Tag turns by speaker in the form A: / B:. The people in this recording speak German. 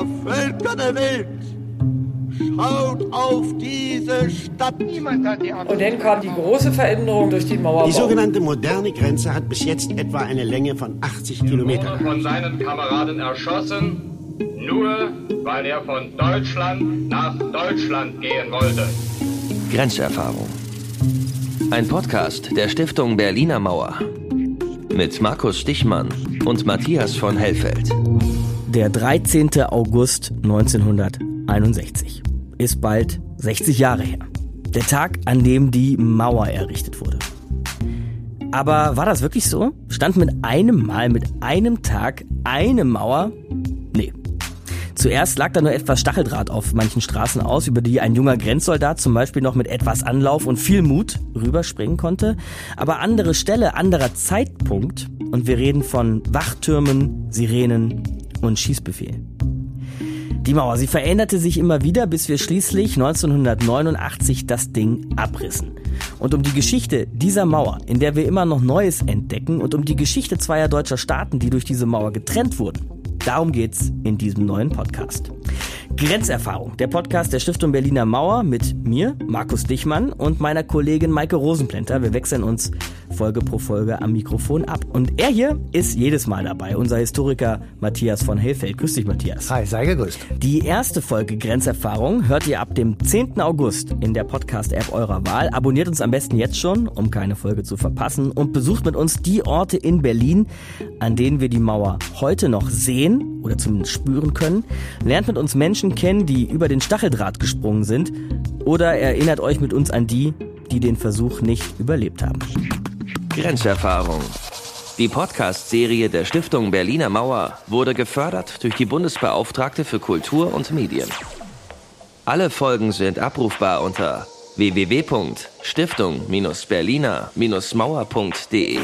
A: ihr Völker der Welt, schaut auf diese Stadt.
B: Niemand hat die Und dann kam die große Veränderung durch die Mauerbau.
C: Die sogenannte moderne Grenze hat bis jetzt etwa eine Länge von 80 Kilometern.
D: von seinen Kameraden erschossen, nur weil er von Deutschland nach Deutschland gehen wollte.
E: Grenzerfahrung. Ein Podcast der Stiftung Berliner Mauer. Mit Markus Stichmann und Matthias von Hellfeld.
F: Der 13. August 1961 ist bald 60 Jahre her. Der Tag, an dem die Mauer errichtet wurde. Aber war das wirklich so? Stand mit einem Mal, mit einem Tag eine Mauer? Nee. Zuerst lag da nur etwas Stacheldraht auf manchen Straßen aus, über die ein junger Grenzsoldat zum Beispiel noch mit etwas Anlauf und viel Mut rüberspringen konnte. Aber andere Stelle, anderer Zeitpunkt und wir reden von Wachtürmen, Sirenen und Schießbefehl. Die Mauer, sie veränderte sich immer wieder, bis wir schließlich 1989 das Ding abrissen. Und um die Geschichte dieser Mauer, in der wir immer noch Neues entdecken, und um die Geschichte zweier deutscher Staaten, die durch diese Mauer getrennt wurden, darum geht's in diesem neuen Podcast. Grenzerfahrung, der Podcast der Stiftung Berliner Mauer mit mir, Markus Dichmann und meiner Kollegin Maike Rosenplenter. Wir wechseln uns Folge pro Folge am Mikrofon ab. Und er hier ist jedes Mal dabei, unser Historiker Matthias von Hellfeld. Grüß dich, Matthias.
G: Hi, sei gegrüßt.
F: Die erste Folge Grenzerfahrung hört ihr ab dem 10. August in der Podcast-App eurer Wahl. Abonniert uns am besten jetzt schon, um keine Folge zu verpassen. Und besucht mit uns die Orte in Berlin, an denen wir die Mauer heute noch sehen oder zumindest spüren können. Lernt mit uns Menschen kennen, die über den Stacheldraht gesprungen sind. Oder erinnert euch mit uns an die, die den Versuch nicht überlebt haben.
E: Grenzerfahrung. Die Podcast-Serie der Stiftung Berliner Mauer wurde gefördert durch die Bundesbeauftragte für Kultur und Medien. Alle Folgen sind abrufbar unter www.stiftung-berliner-mauer.de.